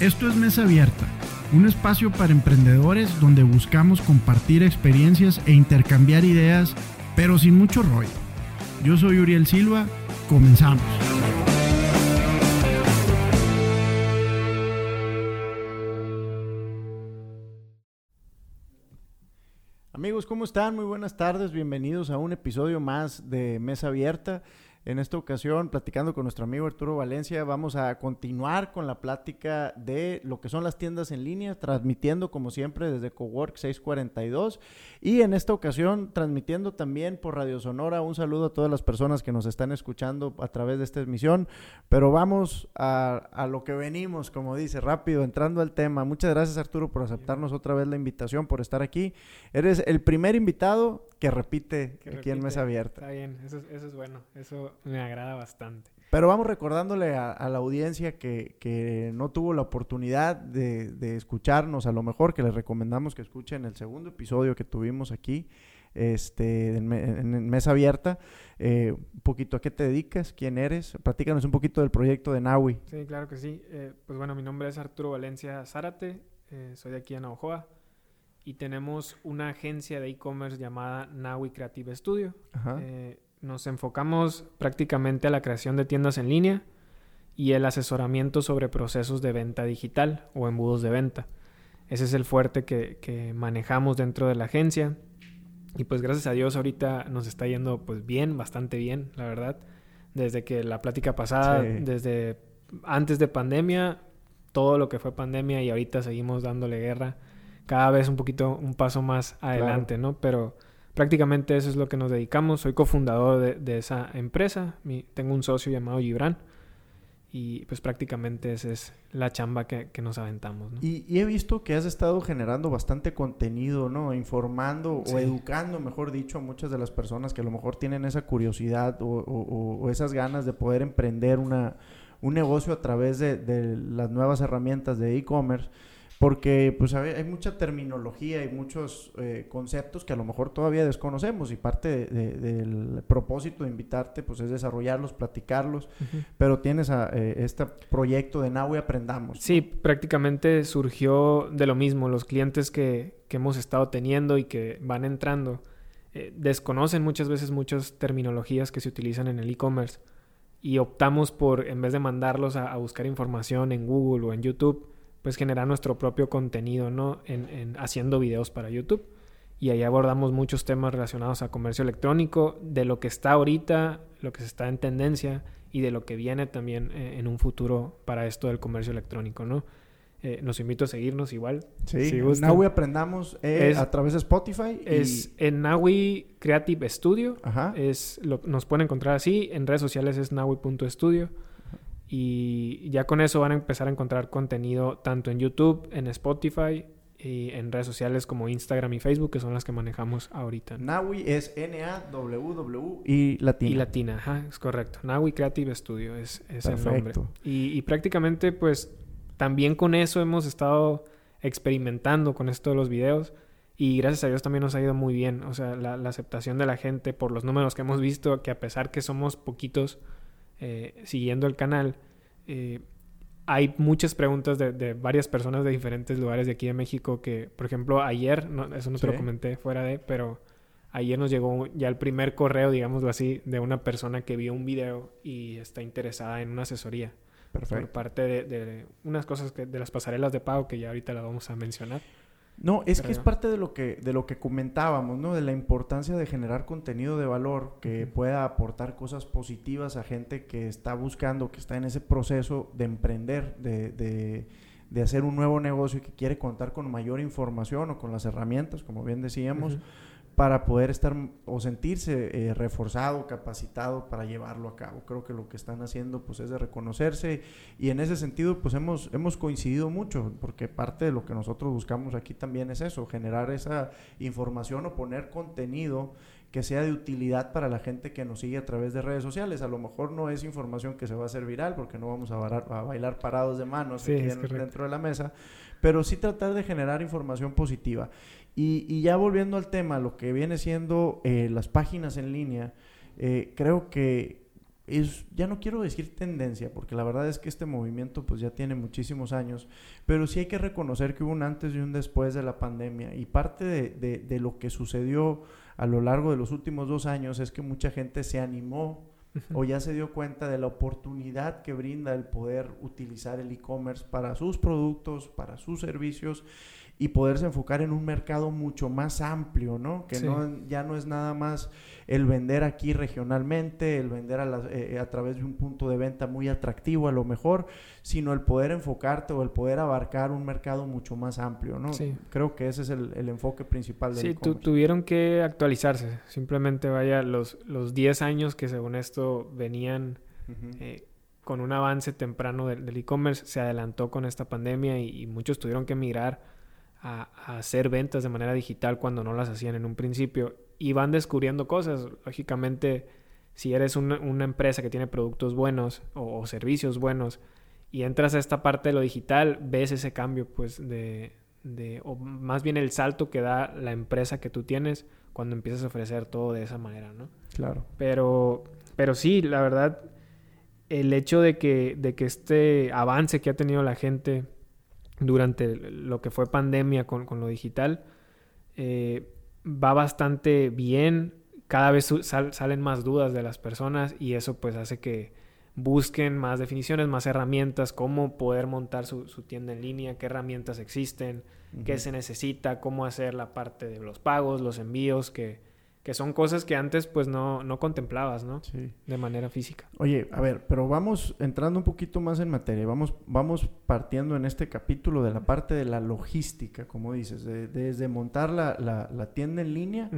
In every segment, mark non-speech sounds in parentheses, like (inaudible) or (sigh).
Esto es Mesa Abierta, un espacio para emprendedores donde buscamos compartir experiencias e intercambiar ideas, pero sin mucho rollo. Yo soy Uriel Silva, comenzamos. Amigos, ¿cómo están? Muy buenas tardes, bienvenidos a un episodio más de Mesa Abierta. En esta ocasión, platicando con nuestro amigo Arturo Valencia, vamos a continuar con la plática de lo que son las tiendas en línea, transmitiendo como siempre desde Cowork 642 y en esta ocasión transmitiendo también por Radio Sonora. Un saludo a todas las personas que nos están escuchando a través de esta emisión, pero vamos a, lo que venimos, como dice, rápido, entrando al tema. Muchas gracias Arturo por aceptarnos otra vez la invitación, por estar aquí. Eres el primer invitado que repite aquí en Mesa Abierta. Está bien, eso, eso es bueno, eso me agrada bastante. Pero vamos recordándole a, la audiencia que, que, no tuvo la oportunidad de, de, escucharnos, a lo mejor que les recomendamos que escuchen el segundo episodio que tuvimos aquí este, en, en, Mesa Abierta. Eh, un poquito a qué te dedicas, quién eres, platícanos un poquito del proyecto de Naui. Sí, claro que sí. Eh, pues bueno, mi nombre es Arturo Valencia Zárate, eh, soy de aquí en Ojoa y tenemos una agencia de e-commerce llamada Naui Creative Studio. Eh, nos enfocamos prácticamente a la creación de tiendas en línea y el asesoramiento sobre procesos de venta digital o embudos de venta. Ese es el fuerte que, manejamos dentro de la agencia. Y pues gracias a Dios ahorita nos está yendo pues bien, bastante bien, la verdad. Desde que la plática pasada, desde antes de pandemia, todo lo que fue pandemia y ahorita seguimos dándole guerra cada vez un poquito, un paso más adelante, ¿no? Pero prácticamente eso es lo que nos dedicamos. Soy cofundador de, esa empresa. tengo un socio llamado Gibran. Y pues prácticamente esa es la chamba que, nos aventamos. ¿no? Y, he visto que has estado generando bastante contenido, ¿no? Informando o educando, mejor dicho, a muchas de las personas que a lo mejor tienen esa curiosidad o, esas ganas de poder emprender una, un negocio a través de, de las nuevas herramientas de e-commerce porque pues hay mucha terminología y muchos eh, conceptos que a lo mejor todavía desconocemos y parte del propósito de invitarte pues es desarrollarlos, platicarlos, pero tienes a, eh, este proyecto de Now y Aprendamos. Sí, prácticamente surgió de lo mismo, los clientes que, que hemos estado teniendo y que van entrando eh, desconocen muchas veces muchas terminologías que se utilizan en el e-commerce y optamos por, en vez de mandarlos a buscar información en Google o en YouTube, pues generar nuestro propio contenido, ¿no? En, haciendo videos para YouTube. Y ahí abordamos muchos temas relacionados a comercio electrónico, de lo que está ahorita, lo que se está en tendencia y de lo que viene también eh, en un futuro para esto del comercio electrónico, ¿no? Eh, los invito a seguirnos igual. Sí, si Naui Aprendamos eh, a través de Spotify. Es en Naui Creative Studio. Ajá. Es, lo, nos pueden encontrar así. En redes sociales es naui.studio. Y ya con eso van a empezar a encontrar contenido tanto en YouTube, en Spotify y en redes sociales como Instagram y Facebook, que son las que manejamos ahorita. Nawi es N-A-W-W y latina. Y latina, ajá, es correcto. Nawi Creative Studio es, es el nombre. Y, y prácticamente, pues, también con eso hemos estado experimentando con esto de los videos. Y gracias a Dios también nos ha ido muy bien. O sea, la, la aceptación de la gente por los números que hemos visto, que a pesar que somos poquitos, eh, siguiendo el canal, eh, hay muchas preguntas de, varias personas de diferentes lugares de aquí de México que, por ejemplo, ayer, eso no te lo comenté fuera de, pero ayer nos llegó ya el primer correo, digámoslo así, de una persona que vio un video y está interesada en una asesoría. Por parte de, de unas cosas que, de las pasarelas de pago que ya ahorita la vamos a mencionar. No, es que es parte de lo que, de lo que comentábamos, ¿no? De la importancia de generar contenido de valor que pueda aportar cosas positivas a gente que está buscando, que está en ese proceso de emprender, de, de, de hacer un nuevo negocio y que quiere contar con mayor información o con las herramientas, como bien decíamos para poder estar o sentirse eh, reforzado, capacitado para llevarlo a cabo. Creo que lo que están haciendo pues es de reconocerse y en ese sentido pues hemos, hemos coincidido mucho porque parte de lo que nosotros buscamos aquí también es eso, generar esa información o poner contenido que sea de utilidad para la gente que nos sigue a través de redes sociales. A lo mejor no es información que se va a hacer viral porque no vamos a, a bailar parados de manos dentro de la mesa, pero sí tratar de generar información positiva. Y, ya volviendo al tema, lo que viene siendo eh, las páginas en línea, eh, creo que es, ya no quiero decir tendencia, porque la verdad es que este movimiento pues ya tiene muchísimos años, pero sí hay que reconocer que hubo un antes y un después de la pandemia. Y parte de, de, lo que sucedió a lo largo de los últimos dos años es que mucha gente se animó o ya se dio cuenta de la oportunidad que brinda el poder utilizar el e-commerce para sus productos, para sus servicios y poderse enfocar en un mercado mucho más amplio, ¿no? Que no, ya no es nada más el vender aquí regionalmente, el vender a, eh, a, través de un punto de venta muy atractivo a lo mejor, sino el poder enfocarte o el poder abarcar un mercado mucho más amplio, ¿no? Sí. Creo que ese es el, el enfoque principal del Sí, tuvieron que actualizarse. Simplemente, vaya, los, los 10 años que según esto venían... Eh, con un avance temprano del e-commerce, se adelantó con esta pandemia y, y muchos tuvieron que migrar a, hacer ventas de manera digital cuando no las hacían en un principio y van descubriendo cosas. Lógicamente, si eres una, empresa que tiene productos buenos o, servicios buenos y entras a esta parte de lo digital, ves ese cambio, pues, de, de, o más bien el salto que da la empresa que tú tienes cuando empiezas a ofrecer todo de esa manera, ¿no? Claro. Pero, pero sí, la verdad, el hecho de que, de que este avance que ha tenido la gente durante lo que fue pandemia con, lo digital, eh, va bastante bien. Cada vez salen más dudas de las personas y eso pues hace que busquen más definiciones, más herramientas, cómo poder montar su, tienda en línea, qué herramientas existen, qué se necesita, cómo hacer la parte de los pagos, los envíos, que, que son cosas que antes pues no, no contemplabas, ¿no? Sí. De manera física. Oye, a ver, pero vamos entrando un poquito más en materia, vamos, vamos partiendo en este capítulo de la parte de la logística, como dices, desde montar la, la, tienda en línea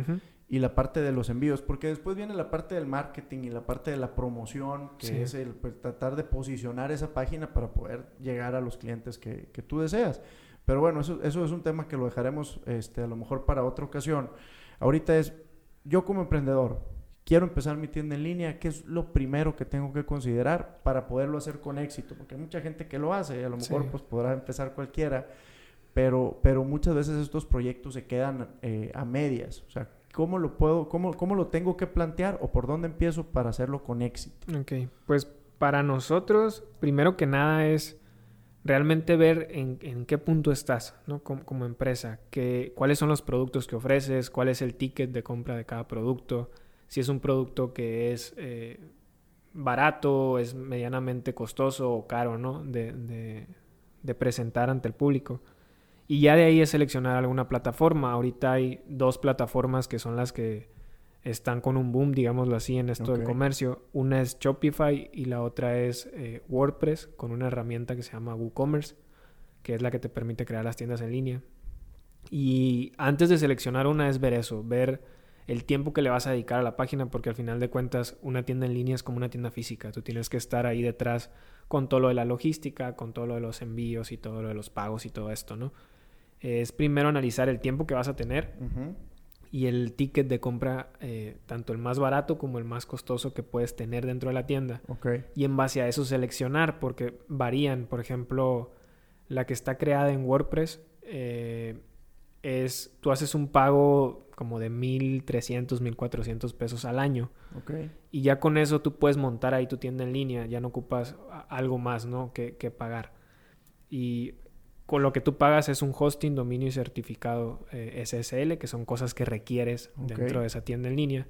y la parte de los envíos, porque después viene la parte del marketing y la parte de la promoción, que es el pues, tratar de posicionar esa página para poder llegar a los clientes que, que tú deseas. Pero bueno, eso, eso es un tema que lo dejaremos este, a lo mejor para otra ocasión. Ahorita es yo como emprendedor quiero empezar mi tienda en línea, ¿qué es lo primero que tengo que considerar para poderlo hacer con éxito? Porque hay mucha gente que lo hace y a lo mejor pues podrá empezar cualquiera, pero, pero muchas veces estos proyectos se quedan eh, a medias. O sea, ¿cómo lo puedo, cómo, cómo lo tengo que plantear o por dónde empiezo para hacerlo con éxito? Ok, pues para nosotros, primero que nada es realmente ver en, qué punto estás ¿no? como, empresa, que, cuáles son los productos que ofreces, cuál es el ticket de compra de cada producto, si es un producto que es eh, barato, es medianamente costoso o caro ¿no? de, de, de presentar ante el público. Y ya de ahí es seleccionar alguna plataforma. Ahorita hay dos plataformas que son las que están con un boom, digámoslo así, en esto del comercio. Una es Shopify y la otra es eh, WordPress con una herramienta que se llama WooCommerce, que es la que te permite crear las tiendas en línea. Y antes de seleccionar una es ver eso, ver el tiempo que le vas a dedicar a la página, porque al final de cuentas una tienda en línea es como una tienda física. Tú tienes que estar ahí detrás con todo lo de la logística, con todo lo de los envíos y todo lo de los pagos y todo esto, ¿no? Es primero analizar el tiempo que vas a tener y el ticket de compra, eh, tanto el más barato como el más costoso que puedes tener dentro de la tienda. Y en base a eso seleccionar, porque varían. Por ejemplo, la que está creada en WordPress eh, es, tú haces un pago como de 1.300, 1.400 pesos al año. Y ya con eso tú puedes montar ahí tu tienda en línea, ya no ocupas algo más, ¿no? Que, que pagar. Y con lo que tú pagas es un hosting, dominio y certificado eh, SSL, que son cosas que requieres dentro de esa tienda en línea.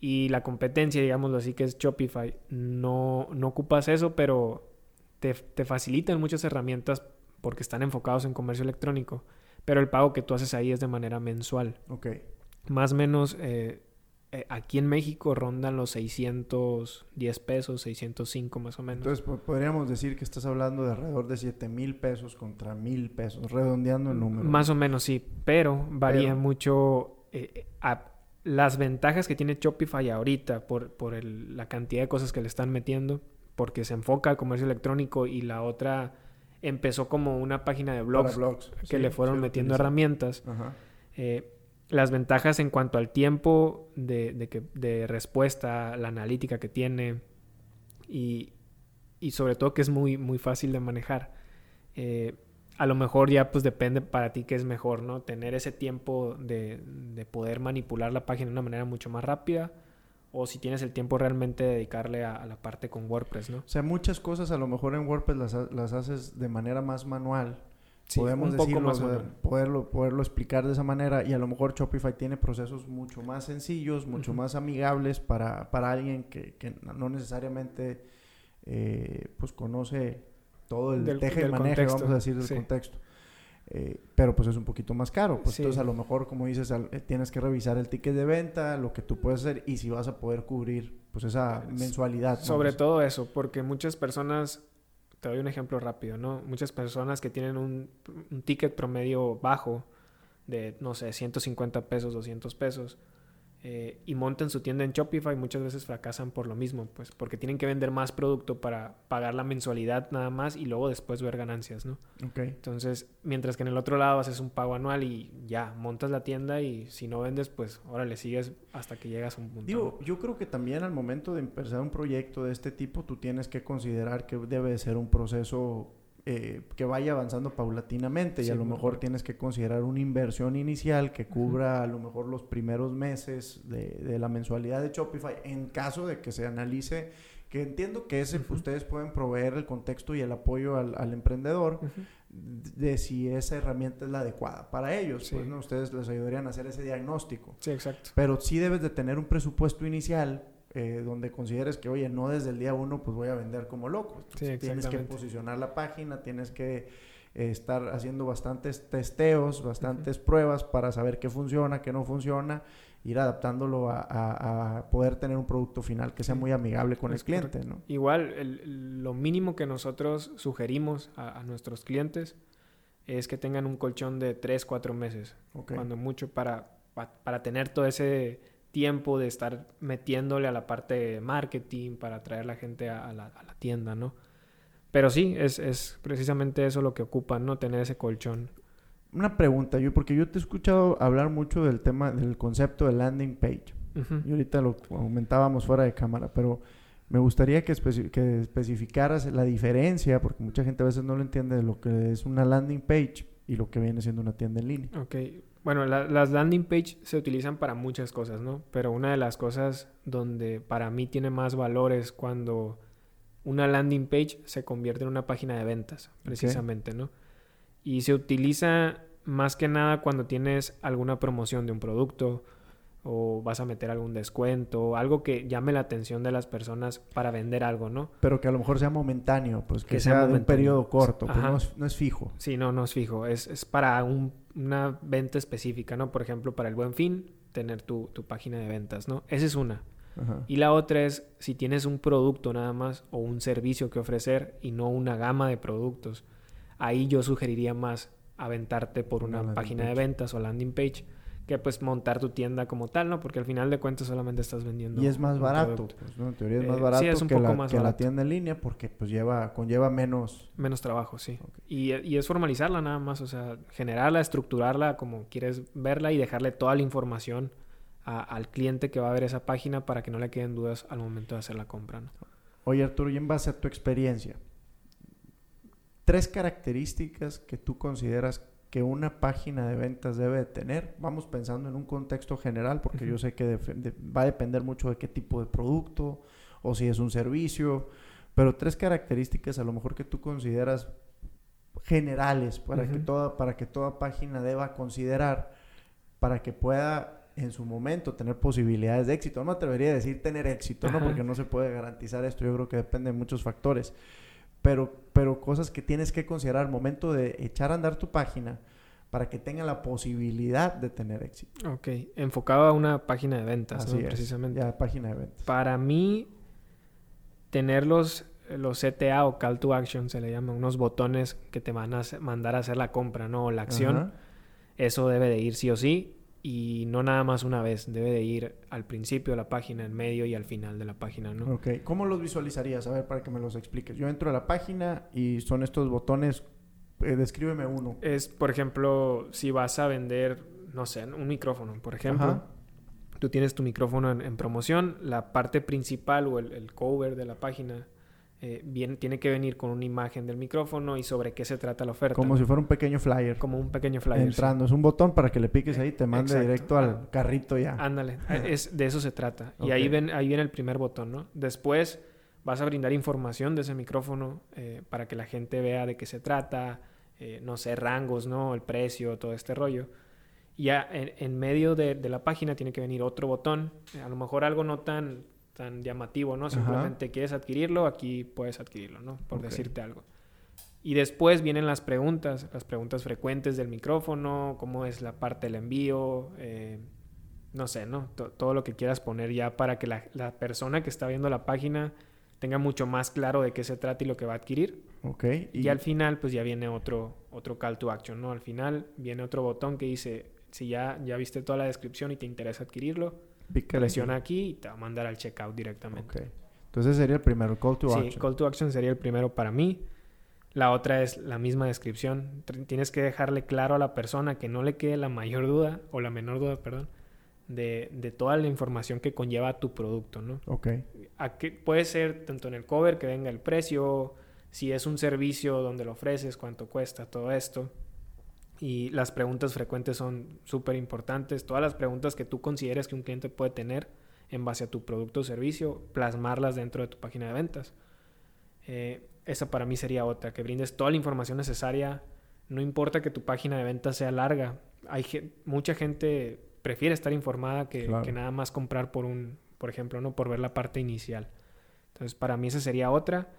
Y la competencia, digámoslo así, que es Shopify, no, no ocupas eso, pero te, te, facilitan muchas herramientas porque están enfocados en comercio electrónico, pero el pago que tú haces ahí es de manera mensual. Ok. Más o menos eh, eh, aquí en México rondan los 610 pesos, 605 más o menos. Entonces podríamos decir que estás hablando de alrededor de 7 mil pesos contra mil pesos, redondeando el número. Más o menos sí, pero varía mucho eh, las ventajas que tiene Shopify ahorita por, por la cantidad de cosas que le están metiendo, porque se enfoca al comercio electrónico y la otra empezó como una página de blogs, que le fueron metiendo herramientas. Ajá. Eh, las ventajas en cuanto al tiempo de, que, de respuesta, la analítica que tiene y, y, sobre todo que es muy, muy fácil de manejar. Eh, a lo mejor ya pues depende para ti qué es mejor, ¿no? Tener ese tiempo de, de, poder manipular la página de una manera mucho más rápida o si tienes el tiempo realmente de dedicarle a, la parte con WordPress, ¿no? O sea, muchas cosas a lo mejor en WordPress las, las haces de manera más manual. Podemos decirlo, poderlo, poderlo explicar de esa manera y a lo mejor Shopify tiene procesos mucho más sencillos, mucho más amigables para, para alguien que, que, no necesariamente eh, pues conoce todo el del, teje y maneje, vamos a decir, del contexto. Eh, pero pues es un poquito más caro. Pues entonces a lo mejor, como dices, eh, tienes que revisar el ticket de venta, lo que tú puedes hacer y si vas a poder cubrir pues esa mensualidad. Sobre todo eso, porque muchas personas, te doy un ejemplo rápido, ¿no? Muchas personas que tienen un, un ticket promedio bajo de, no sé, 150 pesos, 200 pesos, eh, y montan su tienda en Shopify, muchas veces fracasan por lo mismo, pues porque tienen que vender más producto para pagar la mensualidad nada más y luego después ver ganancias, ¿no? Entonces, mientras que en el otro lado haces un pago anual y ya, montas la tienda y si no vendes, pues ahora le sigues hasta que llegas a un punto. Digo, yo creo que también al momento de empezar un proyecto de este tipo, tú tienes que considerar que debe de ser un proceso eh, que vaya avanzando paulatinamente y a lo mejor tienes que considerar una inversión inicial que cubra a lo mejor los primeros meses de, la mensualidad de Shopify en caso de que se analice que entiendo que ese ustedes pueden proveer el contexto y el apoyo al, emprendedor de si esa herramienta es la adecuada para ellos. Pues, ¿no? Ustedes les ayudarían a hacer ese diagnóstico. Sí, exacto. Pero sí debes de tener un presupuesto inicial eh, donde consideres que, oye, no desde el día uno, pues voy a vender como loco. tienes que posicionar la página, tienes que eh, estar haciendo bastantes testeos, bastantes pruebas para saber qué funciona, qué no funciona, ir adaptándolo a, poder tener un producto final que sea muy amigable con el cliente, ¿no? Igual, lo mínimo que nosotros sugerimos a, nuestros clientes es que tengan un colchón de 3, 4 meses, cuando mucho, para, para tener todo ese tiempo de estar metiéndole a la parte de marketing para atraer a la gente a, la, tienda, ¿no? Pero sí, es, precisamente eso lo que ocupa, ¿no? Tener ese colchón. Una pregunta, yo, porque yo te he escuchado hablar mucho del tema, del concepto de landing page. Y ahorita lo aumentábamos fuera de cámara, pero me gustaría que, que especificaras la diferencia, porque mucha gente a veces no lo entiende, de lo que es una landing page y lo que viene siendo una tienda en línea. Ok, bueno, las landing page se utilizan para muchas cosas, ¿no? Pero una de las cosas donde para mí tiene más valor es cuando una landing page se convierte en una página de ventas, precisamente, ¿no? Y se utiliza más que nada cuando tienes alguna promoción de un producto o vas a meter algún descuento, algo que llame la atención de las personas para vender algo, ¿no? Pero que a lo mejor sea momentáneo, pues que, sea, de un periodo corto, pues no es, no es, fijo. Sí, no, no es fijo, es, es para un, una venta específica, ¿no? Por ejemplo, para el buen fin, tener tu, tu página de ventas, ¿no? Esa es una. Y la otra es si tienes un producto nada más o un servicio que ofrecer y no una gama de productos. Ahí yo sugeriría más aventarte por una, página de ventas o landing page que pues montar tu tienda como tal, ¿no? Porque al final de cuentas solamente estás vendiendo. Y es más barato, pues, ¿no? En teoría es más barato eh, que, la, que la, tienda en línea porque pues lleva, conlleva menos... Menos trabajo, sí. Y, y, es formalizarla nada más, o sea, generarla, estructurarla como quieres verla y dejarle toda la información al cliente que va a ver esa página para que no le queden dudas al momento de hacer la compra, ¿no? Oye Arturo, y en base a tu experiencia, tres características que tú consideras que una página de ventas debe tener. Vamos pensando en un contexto general, porque yo sé que va a depender mucho de qué tipo de producto o si es un servicio, pero tres características a lo mejor que tú consideras generales para, que, toda, para que toda página deba considerar para que pueda en su momento tener posibilidades de éxito. No me atrevería a decir tener éxito, ¿no? Porque no se puede garantizar esto. Yo creo que depende de muchos factores pero, pero cosas que tienes que considerar al momento de echar a andar tu página para que tenga la posibilidad de tener éxito. Ok, enfocado a una página de ventas, ¿no? precisamente. Ya, página de ventas. Para mí, tener los, los CTA o Call to Action, se le llama, unos botones que te van a mandar a hacer la compra, ¿no? O la acción. Eso debe de ir sí o sí y no nada más una vez, debe de ir al principio de la página, en medio y al final de la página, ¿no? Ok, ¿cómo los visualizarías? A ver, para que me los expliques. Yo entro a la página y son estos botones, eh, descríbeme uno. Es, por ejemplo, si vas a vender, no sé, un micrófono, por ejemplo. Tú tienes tu micrófono en, promoción, la parte principal o el, cover de la página eh, bien, tiene que venir con una imagen del micrófono y sobre qué se trata la oferta. Como si fuera un pequeño flyer. Como un pequeño flyer. Entrando, es un botón para que le piques ahí y te mande directo al ah. carrito ya. Ándale, (laughs) es, de eso se trata. Y ahí, ven, ahí viene el primer botón, ¿no? Después vas a brindar información de ese micrófono eh, para que la gente vea de qué se trata, eh, no sé, rangos, ¿no? El precio, todo este rollo. Y ya en, medio de, de, la página tiene que venir otro botón, a lo mejor algo no tan tan llamativo, ¿no? Simplemente quieres adquirirlo, aquí puedes adquirirlo, ¿no? Por decirte algo. Y después vienen las preguntas, las preguntas frecuentes del micrófono, cómo es la parte del envío, eh, no sé, ¿no? todo lo que quieras poner ya para que la, la, persona que está viendo la página tenga mucho más claro de qué se trata y lo que va a adquirir. Ok. Y, al final, pues ya viene otro, otro call to action, ¿no? Al final viene otro botón que dice, si ya, ya viste toda la descripción y te interesa adquirirlo, Presiona aquí y te va a mandar al checkout directamente. Entonces sería el primero, call to action. Sí, call to action sería el primero para mí. La otra es la misma descripción. Tienes que dejarle claro a la persona que no le quede la mayor duda, o la menor duda, perdón, de, de toda la información que conlleva tu producto, ¿no? Ok. A que puede ser tanto en el cover que venga el precio, si es un servicio donde lo ofreces, cuánto cuesta, todo esto. Y las preguntas frecuentes son súper importantes. Todas las preguntas que tú consideres que un cliente puede tener en base a tu producto o servicio, plasmarlas dentro de tu página de ventas. Eh, esa para mí sería otra, que brindes toda la información necesaria. No importa que tu página de ventas sea larga. Hay mucha gente prefiere estar informada que, que, nada más comprar por un, por ejemplo, no por ver la parte inicial. Entonces, para mí esa sería otra.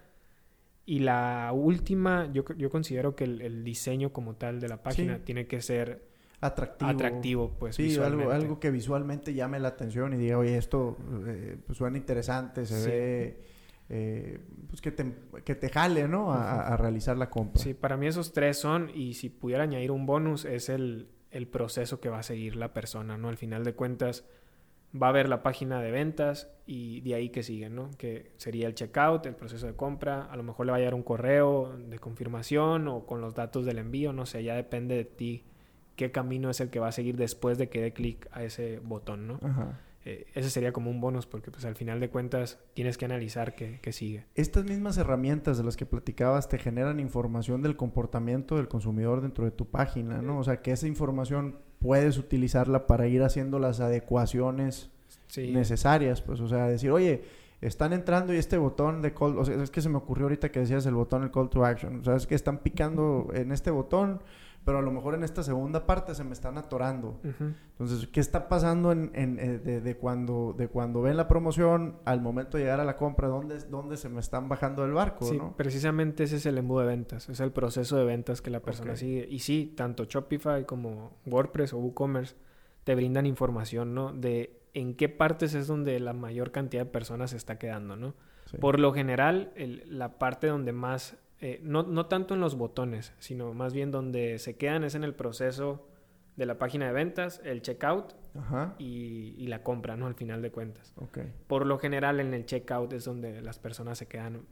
Y la última, yo, yo considero que el, diseño como tal de la página tiene que ser atractivo. Atractivo, pues. Sí, algo, algo que visualmente llame la atención y diga, oye, esto eh, pues, suena interesante, se ve. Eh, pues que te, que te jale, ¿no? A, realizar la compra. Sí, para mí esos tres son, y si pudiera añadir un bonus, es el, el proceso que va a seguir la persona, ¿no? Al final de cuentas, va a ver la página de ventas y de ahí que sigue, ¿no? Que sería el checkout, el proceso de compra, a lo mejor le va a llegar un correo de confirmación o con los datos del envío, no sé, ya depende de ti qué camino es el que va a seguir después de que dé clic a ese botón, ¿no? Ajá. Eh, ese sería como un bonus porque pues al final de cuentas tienes que analizar qué, qué, sigue. Estas mismas herramientas de las que platicabas te generan información del comportamiento del consumidor dentro de tu página, ¿no? O sea, que esa información puedes utilizarla para ir haciendo las adecuaciones necesarias, pues, o sea, decir, oye, están entrando y este botón de call, o sea, es que se me ocurrió ahorita que decías el botón, el call to action, o sea, es que están picando en este botón, pero a lo mejor en esta segunda parte se me están atorando. Entonces, ¿qué está pasando en, eh, de, cuando, de cuando ven la promoción al momento de llegar a la compra? ¿Dónde, dónde se me están bajando del barco? Sí, precisamente ese es el embudo de ventas, es el proceso de ventas que la persona sigue. Y sí, tanto Shopify como WordPress o WooCommerce te brindan información, ¿no? De en qué partes es donde la mayor cantidad de personas se está quedando, ¿no? Por lo general, la parte donde más eh, no, no, tanto en los botones, sino más bien donde se quedan es en el proceso de la página de ventas, el checkout Y, y, la compra, ¿no? Al final de cuentas. Por lo general en el checkout es donde las personas se quedan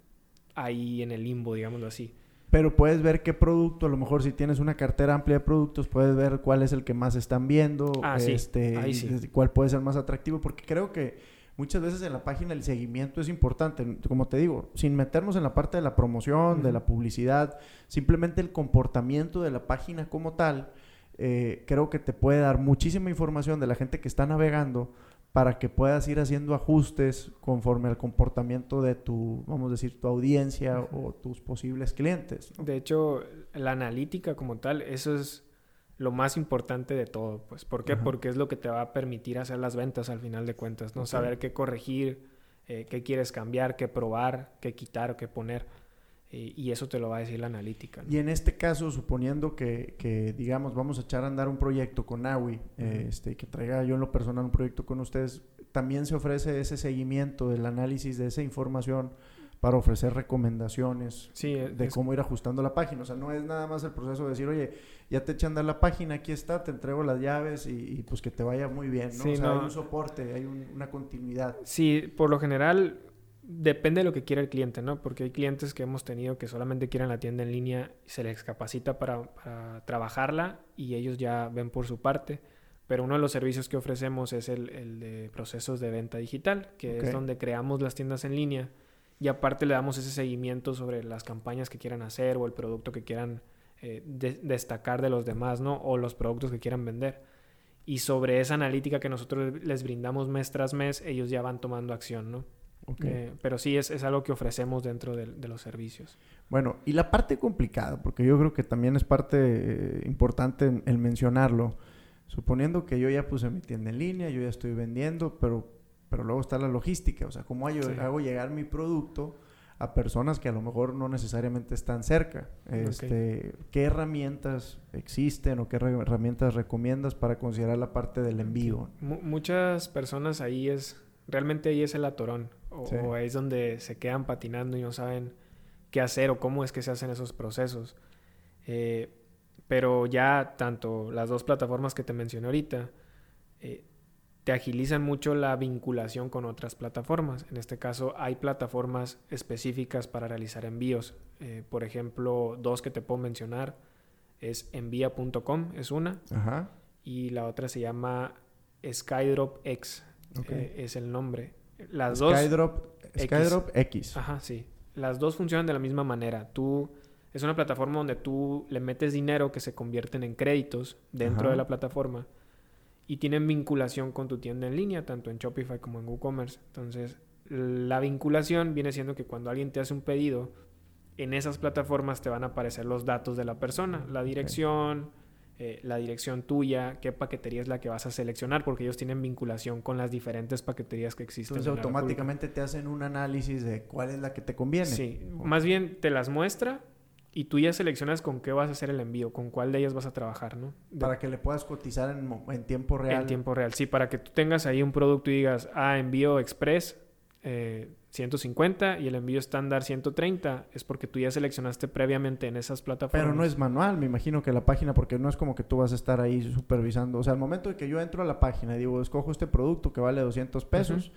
ahí en el limbo, digámoslo así. Pero puedes ver qué producto, a lo mejor si tienes una cartera amplia de productos, puedes ver cuál es el que más están viendo, ah, este, cuál puede ser más atractivo, porque creo que muchas veces en la página el seguimiento es importante. Como te digo, sin meternos en la parte de la promoción, de la publicidad, simplemente el comportamiento de la página como tal, eh, creo que te puede dar muchísima información de la gente que está navegando para que puedas ir haciendo ajustes conforme al comportamiento de tu, vamos a decir, tu audiencia o tus posibles clientes. De hecho, la analítica como tal, eso es lo más importante de todo, pues. ¿Por qué? Porque es lo que te va a permitir hacer las ventas al final de cuentas, ¿no? Saber qué corregir, eh, qué quieres cambiar, qué probar, qué quitar o qué poner. y eso te lo va a decir la analítica. Y en este caso, suponiendo que, que, digamos, vamos a echar a andar un proyecto con AWI, este, que traiga yo en lo personal un proyecto con ustedes, también se ofrece ese seguimiento del análisis de esa información para ofrecer recomendaciones de cómo ir ajustando la página. O sea, no es nada más el proceso de decir, oye, ya te echan a la página, aquí está, te entrego las llaves y, pues que te vaya muy bien, ¿no? o sea, hay un soporte, hay una continuidad. Sí, por lo general depende de lo que quiera el cliente, ¿no? Porque hay clientes que hemos tenido que solamente quieren la tienda en línea y se les capacita para, trabajarla y ellos ya ven por su parte. Pero uno de los servicios que ofrecemos es el, de procesos de venta digital, que es donde creamos las tiendas en línea y aparte le damos ese seguimiento sobre las campañas que quieran hacer o el producto que quieran eh, destacar de los demás, ¿no? O los productos que quieran vender. Y sobre esa analítica que nosotros les brindamos mes tras mes, ellos ya van tomando acción, ¿no? Eh, pero sí es, es, algo que ofrecemos dentro de, los servicios. Bueno, y la parte complicada, porque yo creo que también es parte eh, importante el mencionarlo. Suponiendo que yo ya puse mi tienda en línea, yo ya estoy vendiendo, pero pero luego está la logística, o sea, cómo hago, llegar mi producto a personas que a lo mejor no necesariamente están cerca. Este, ¿Qué herramientas existen o qué herramientas recomiendas para considerar la parte del envío? muchas personas ahí es, realmente ahí es el atorón, o, ahí es donde se quedan patinando y no saben qué hacer o cómo es que se hacen esos procesos. Eh, pero ya tanto las dos plataformas que te mencioné ahorita, eh, te agilizan mucho la vinculación con otras plataformas. En este caso hay plataformas específicas para realizar envíos. Eh, por ejemplo, dos que te puedo mencionar es envía.com, es una. Y la otra se llama Skydrop X, eh, es el nombre. Las Skydrop, dos... Skydrop X. Ajá, sí. Las dos funcionan de la misma manera. Tú... Es una plataforma donde tú le metes dinero que se convierten en créditos dentro de la plataforma y tienen vinculación con tu tienda en línea, tanto en Shopify como en WooCommerce. Entonces, la vinculación viene siendo que cuando alguien te hace un pedido, en esas plataformas te van a aparecer los datos de la persona, la dirección, eh, la dirección tuya, qué paquetería es la que vas a seleccionar, porque ellos tienen vinculación con las diferentes paqueterías que existen. Entonces automáticamente te hacen un análisis de cuál es la que te conviene. Sí, más bien te las muestra y tú ya seleccionas con qué vas a hacer el envío, con cuál de ellas vas a trabajar, ¿no? Para que le puedas cotizar en, tiempo real. En tiempo real, sí, para que tú tengas ahí un producto y digas, ah, envío express 150 eh, y el envío estándar 130, es porque tú ya seleccionaste previamente en esas plataformas. Pero no es manual, me imagino que la página, porque no es como que tú vas a estar ahí supervisando. O sea, al momento de que yo entro a la página y digo, escojo este producto que vale 200 pesos.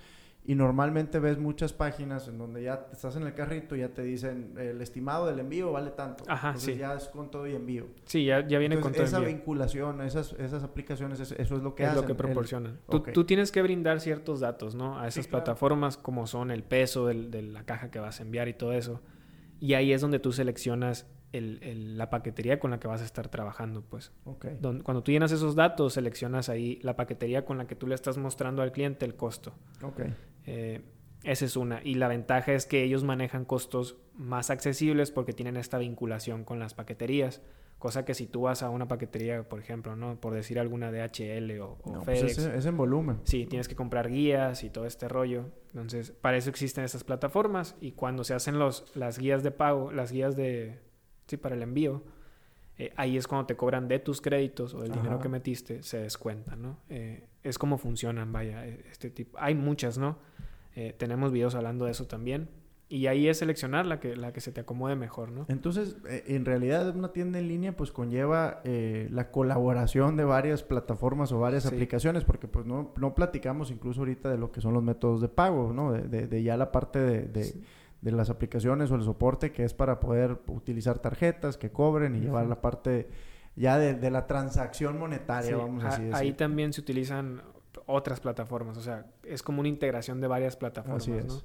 Y normalmente ves muchas páginas en donde ya estás en el carrito y ya te dicen el estimado del envío vale tanto. Ajá, Entonces ya es con todo y envío. Sí, ya, ya viene con todo esa vinculación, esas, esas aplicaciones, eso es lo que hacen. Es lo que proporcionan. Tú, tienes que brindar ciertos datos, ¿no? A esas plataformas como son el peso de la caja que vas a enviar y todo eso. Y ahí es donde tú seleccionas el, la paquetería con la que vas a estar trabajando, pues. Okay. cuando tú llenas esos datos, seleccionas ahí la paquetería con la que tú le estás mostrando al cliente el costo. Okay. Eh, esa es una. Y la ventaja es que ellos manejan costos más accesibles porque tienen esta vinculación con las paqueterías. Cosa que si tú vas a una paquetería, por ejemplo, ¿no? Por decir alguna DHL o, o pues FedEx. es, en volumen. Sí, tienes que comprar guías y todo este rollo. Entonces, para eso existen esas plataformas. Y cuando se hacen los, las guías de pago, las guías de... Sí, para el envío, eh, ahí es cuando te cobran de tus créditos o del dinero que metiste, se descuentan, ¿no? Eh, es como funcionan, vaya, e, este tipo. Hay muchas, ¿no? Eh, tenemos videos hablando de eso también. Y ahí es seleccionar la que, la que se te acomode mejor, ¿no? Entonces, en realidad una tienda en línea pues conlleva la colaboración de varias plataformas o varias aplicaciones, porque pues no, no platicamos incluso ahorita de lo que son los métodos de pago, ¿no? De, de, ya la parte de de las aplicaciones o el soporte que es para poder utilizar tarjetas que cobren y llevar la parte ya de, la transacción monetaria, vamos a decir. Ahí también se utilizan otras plataformas, o sea, es como una integración de varias plataformas, ¿no?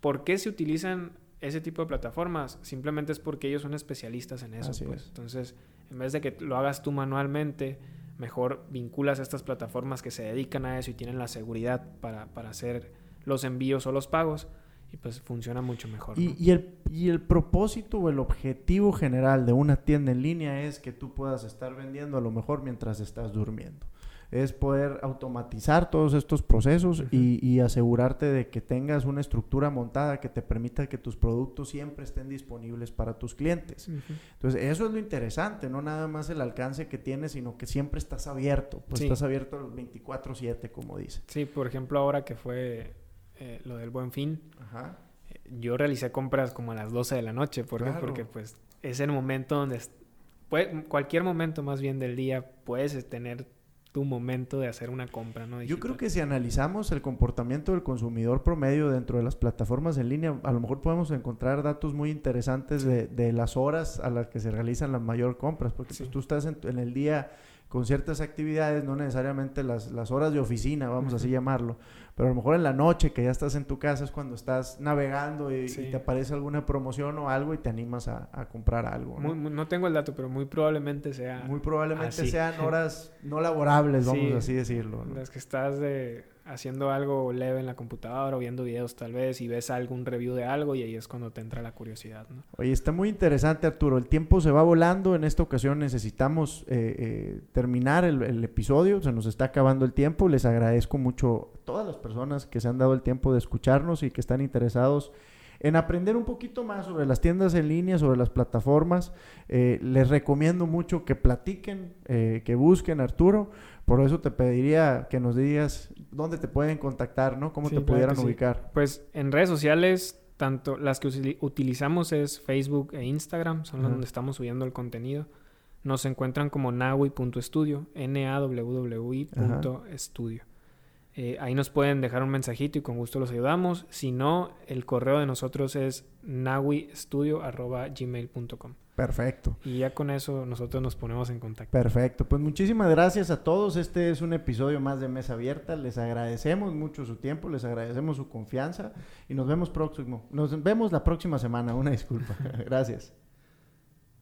¿Por qué se utilizan ese tipo de plataformas? Simplemente es porque ellos son especialistas en eso, pues. Entonces, en vez de que lo hagas tú manualmente, mejor vinculas a estas plataformas que se dedican a eso y tienen la seguridad para, para hacer los envíos o los pagos y pues funciona mucho mejor. Y, el, y el propósito o el objetivo general de una tienda en línea es que tú puedas estar vendiendo a lo mejor mientras estás durmiendo. Es poder automatizar todos estos procesos y, asegurarte de que tengas una estructura montada que te permita que tus productos siempre estén disponibles para tus clientes. Entonces, eso es lo interesante, no nada más el alcance que tienes, sino que siempre estás abierto. Pues estás abierto 24/7, como dice. Sí, por ejemplo, ahora que fue eh, lo del buen fin, eh, yo realicé compras como a las 12 de la noche. ¿Por Porque pues es el momento donde, puede, cualquier momento más bien del día, puedes tener tu momento de hacer una compra, ¿no? Yo creo que si analizamos el comportamiento del consumidor promedio dentro de las plataformas en línea, a lo mejor podemos encontrar datos muy interesantes de, las horas a las que se realizan las mayor compras, porque si pues, tú estás en, el día con ciertas actividades, no necesariamente las, las horas de oficina, vamos así llamarlo, pero a lo mejor en la noche que ya estás en tu casa es cuando estás navegando y, te aparece alguna promoción o algo y te animas a, comprar algo. ¿no? no tengo el dato, pero muy probablemente sea. Muy probablemente sean (laughs) horas no laborables, vamos así decirlo. Las que estás de haciendo algo leve en la computadora o viendo videos tal vez y ves algún review de algo y ahí es cuando te entra la curiosidad. ¿no? Oye, está muy interesante Arturo, el tiempo se va volando, en esta ocasión necesitamos eh, eh, terminar el, episodio, se nos está acabando el tiempo, les agradezco mucho a todas las personas que se han dado el tiempo de escucharnos y que están interesados en aprender un poquito más sobre las tiendas en línea, sobre las plataformas. Eh, les recomiendo mucho que platiquen, que busquen Arturo. Por eso te pediría que nos digas dónde te pueden contactar, ¿no? Cómo te pudieran ubicar. Pues en redes sociales, tanto las que utilizamos es Facebook e Instagram, son donde estamos subiendo el contenido. Nos encuentran como nawi.studio, N-A-W-W-I.studio. Eh, ahí nos pueden dejar un mensajito y con gusto los ayudamos. Si no, el correo de nosotros es nawistudio.gmail.com. Perfecto. Y ya con eso nosotros nos ponemos en contacto. Perfecto. Pues muchísimas gracias a todos. Este es un episodio más de Mesa Abierta. Les agradecemos mucho su tiempo, les agradecemos su confianza y nos vemos próximo. Nos vemos la próxima semana. Una disculpa. (laughs) gracias.